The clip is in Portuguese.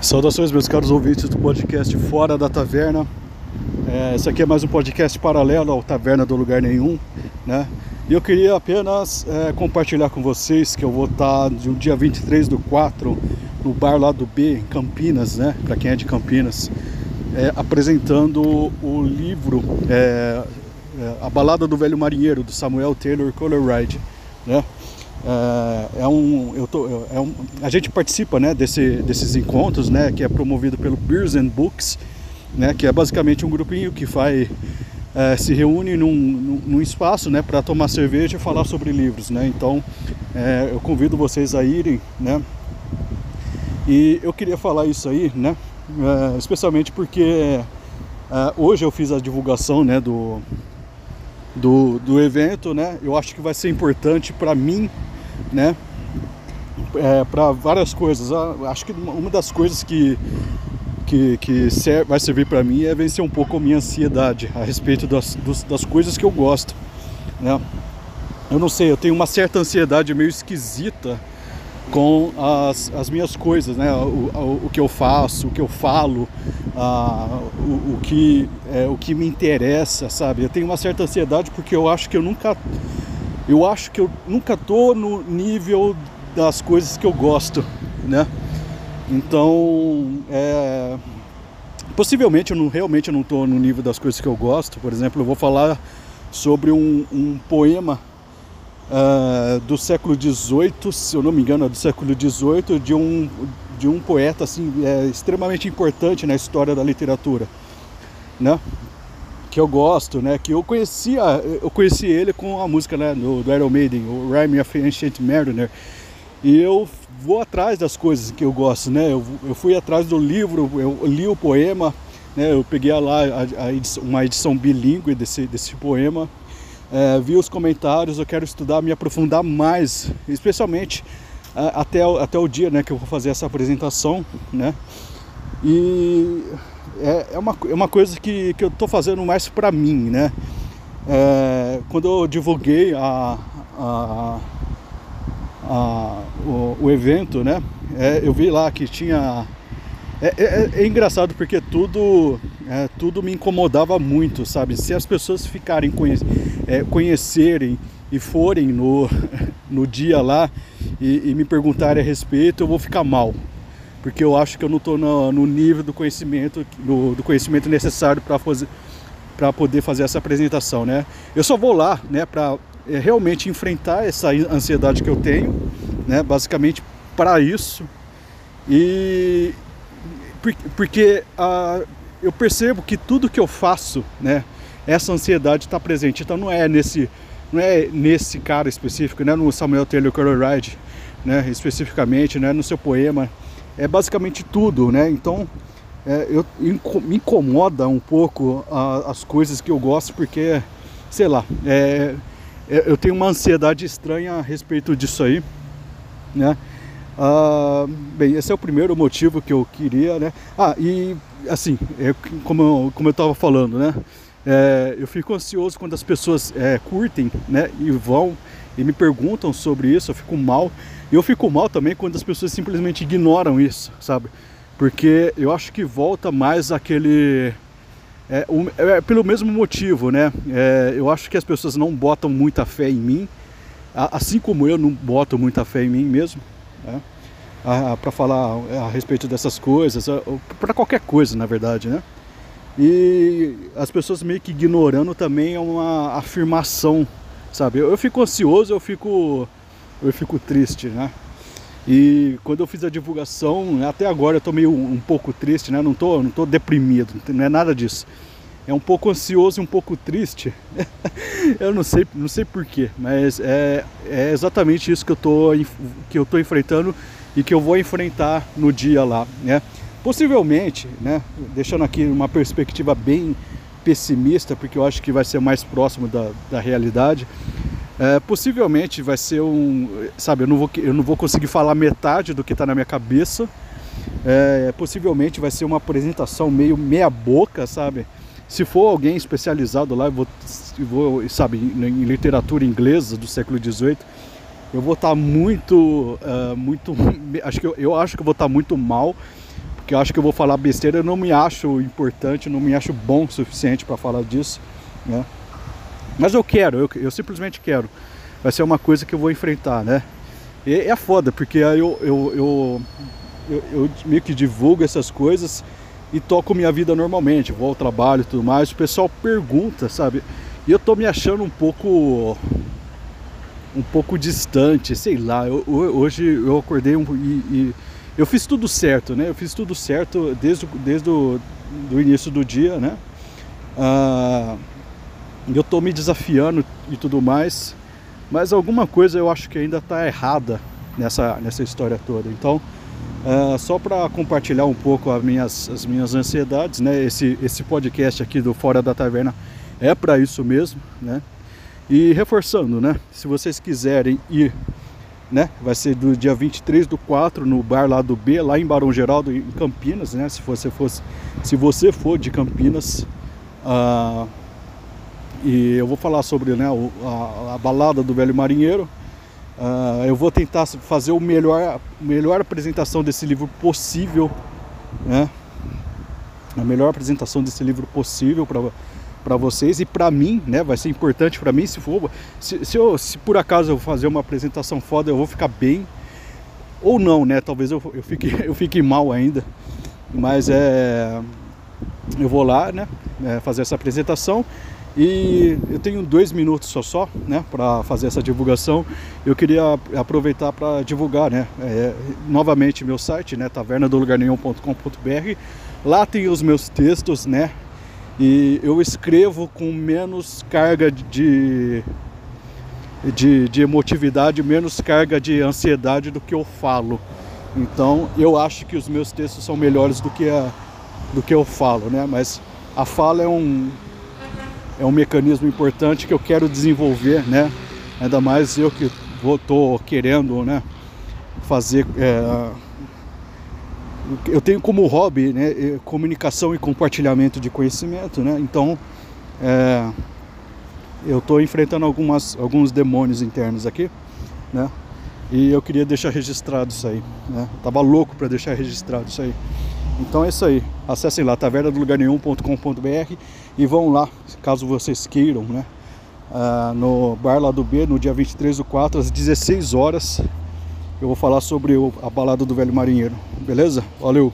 Saudações, meus caros ouvintes do podcast Fora da Taverna. É, esse aqui é mais um podcast paralelo ao Taverna do Lugar Nenhum, né? E eu queria apenas é, compartilhar com vocês que eu vou estar de um dia 23 do 4 no bar lá do B, em Campinas, né? Para quem é de Campinas, é, apresentando o livro é, é, A Balada do Velho Marinheiro, do Samuel Taylor Coleridge, né? É, é, um, eu tô, é um, a gente participa né, desse, desses encontros, né, que é promovido pelo Beers and Books, né, que é basicamente um grupinho que vai, é, se reúne num, num, num espaço né, para tomar cerveja e falar sobre livros. Né, então é, eu convido vocês a irem. Né, e eu queria falar isso aí, né, é, especialmente porque é, hoje eu fiz a divulgação né, do, do, do evento, né? Eu acho que vai ser importante para mim né? É, para várias coisas. Ah, acho que uma das coisas que, que, que ser, vai servir para mim é vencer um pouco a minha ansiedade a respeito das, dos, das coisas que eu gosto. Né? Eu não sei, eu tenho uma certa ansiedade meio esquisita com as, as minhas coisas, né? O, o, o que eu faço, o que eu falo, a, o, o, que, é, o que me interessa, sabe? Eu tenho uma certa ansiedade porque eu acho que eu nunca eu acho que eu nunca tô no nível das coisas que eu gosto, né? Então, é, possivelmente eu não, realmente eu não estou no nível das coisas que eu gosto. Por exemplo, eu vou falar sobre um, um poema uh, do século XVIII, se eu não me engano, é do século XVIII, de um, de um poeta assim, é, extremamente importante na história da literatura, né? Que eu gosto, né? Que eu conhecia, eu conheci ele com a música né, do, do Iron Maiden, o Rhyme of Ancient Mariner. E eu vou atrás das coisas que eu gosto, né? Eu, eu fui atrás do livro, eu li o poema, né? Eu peguei lá a, a edição, uma edição bilíngue desse, desse poema, é, vi os comentários, eu quero estudar, me aprofundar mais, especialmente até, até o dia, né? Que eu vou fazer essa apresentação, né? E é, é, uma, é uma coisa que, que eu estou fazendo mais para mim, né? É, quando eu divulguei a, a, a o, o, evento, né? É, eu vi lá que tinha. É, é, é engraçado porque tudo, é, tudo me incomodava muito, sabe? Se as pessoas ficarem conhe conhecerem e forem no, no dia lá e, e me perguntarem a respeito, eu vou ficar mal, porque eu acho que eu não estou no, no, nível do conhecimento, do, do conhecimento necessário para fazer para poder fazer essa apresentação, né? Eu só vou lá, né, para é, realmente enfrentar essa ansiedade que eu tenho, né? Basicamente para isso e porque a, eu percebo que tudo que eu faço, né, essa ansiedade está presente. Então não é nesse não é nesse cara específico, né, no Samuel Taylor Coleridge, né, especificamente, né, no seu poema é basicamente tudo, né? Então é, eu, me incomoda um pouco a, as coisas que eu gosto porque, sei lá, é, é, eu tenho uma ansiedade estranha a respeito disso aí, né? Ah, bem, esse é o primeiro motivo que eu queria, né? Ah, e assim, é, como, como eu estava falando, né? É, eu fico ansioso quando as pessoas é, curtem, né? E vão e me perguntam sobre isso, eu fico mal. Eu fico mal também quando as pessoas simplesmente ignoram isso, sabe? Porque eu acho que volta mais aquele. É, é pelo mesmo motivo, né? É, eu acho que as pessoas não botam muita fé em mim, assim como eu não boto muita fé em mim mesmo, né? para falar a respeito dessas coisas, para qualquer coisa, na verdade, né? E as pessoas meio que ignorando também é uma afirmação, sabe? Eu, eu fico ansioso, eu fico eu fico triste, né? E quando eu fiz a divulgação, até agora eu tô meio um pouco triste, né? Não tô, não tô deprimido, não é nada disso. É um pouco ansioso e um pouco triste. eu não sei, não sei porquê, mas é, é exatamente isso que eu tô que eu tô enfrentando e que eu vou enfrentar no dia lá, né? Possivelmente, né? Deixando aqui uma perspectiva bem pessimista, porque eu acho que vai ser mais próximo da, da realidade. É, possivelmente vai ser um. Sabe, eu não vou, eu não vou conseguir falar metade do que está na minha cabeça. É, possivelmente vai ser uma apresentação meio meia-boca, sabe? Se for alguém especializado lá, eu vou, vou sabe, em literatura inglesa do século XVIII, eu vou estar tá muito, uh, muito, acho que eu, eu, acho que eu vou estar tá muito mal, que eu acho que eu vou falar besteira, eu não me acho importante, não me acho bom o suficiente para falar disso, né? Mas eu quero, eu, eu, simplesmente quero. Vai ser uma coisa que eu vou enfrentar, né? E é foda, porque aí eu, eu, eu, eu, eu meio que divulgo essas coisas e toco minha vida normalmente, vou ao trabalho e tudo mais. O pessoal pergunta, sabe? E eu tô me achando um pouco um pouco distante, sei lá. Eu, hoje eu acordei um, e, e, eu fiz tudo certo, né? Eu fiz tudo certo desde, desde o do início do dia, né? Ah, eu tô me desafiando e tudo mais, mas alguma coisa eu acho que ainda tá errada nessa, nessa história toda. Então, ah, só para compartilhar um pouco as minhas, as minhas ansiedades, né? Esse, esse podcast aqui do Fora da Taverna é para isso mesmo, né? E reforçando, né? Se vocês quiserem ir, né? Vai ser do dia 23 do 4 no bar lá do B, lá em Barão Geraldo, em Campinas, né? Se você fosse, se você for de Campinas, uh, e eu vou falar sobre né, a, a balada do velho marinheiro. Uh, eu vou tentar fazer o melhor, melhor apresentação desse livro possível, né? A melhor apresentação desse livro possível para para vocês e para mim, né? Vai ser importante para mim se for, se, se, eu, se por acaso eu fazer uma apresentação foda, eu vou ficar bem ou não, né? Talvez eu, eu fique eu fique mal ainda, mas é eu vou lá, né? É, fazer essa apresentação e eu tenho dois minutos só só, né? Para fazer essa divulgação. Eu queria aproveitar para divulgar, né? É, novamente meu site, né? tavernadolugarnenhum.com.br. Lá tem os meus textos, né? E eu escrevo com menos carga de, de, de, emotividade, menos carga de ansiedade do que eu falo. Então eu acho que os meus textos são melhores do que, a, do que eu falo, né? Mas a fala é um, é um mecanismo importante que eu quero desenvolver, né? Ainda mais eu que estou querendo, né? Fazer é, eu tenho como hobby né, comunicação e compartilhamento de conhecimento, né? Então é, eu estou enfrentando algumas, alguns demônios internos aqui, né? E eu queria deixar registrado isso aí, né? Eu tava louco para deixar registrado isso aí. Então é isso aí. Acessem lá tavernadolugarnenhum.com.br e vão lá, caso vocês queiram, né? Uh, no bar lá do B, no dia 23 do 4, às 16 horas eu vou falar sobre a balada do velho marinheiro, beleza? Valeu!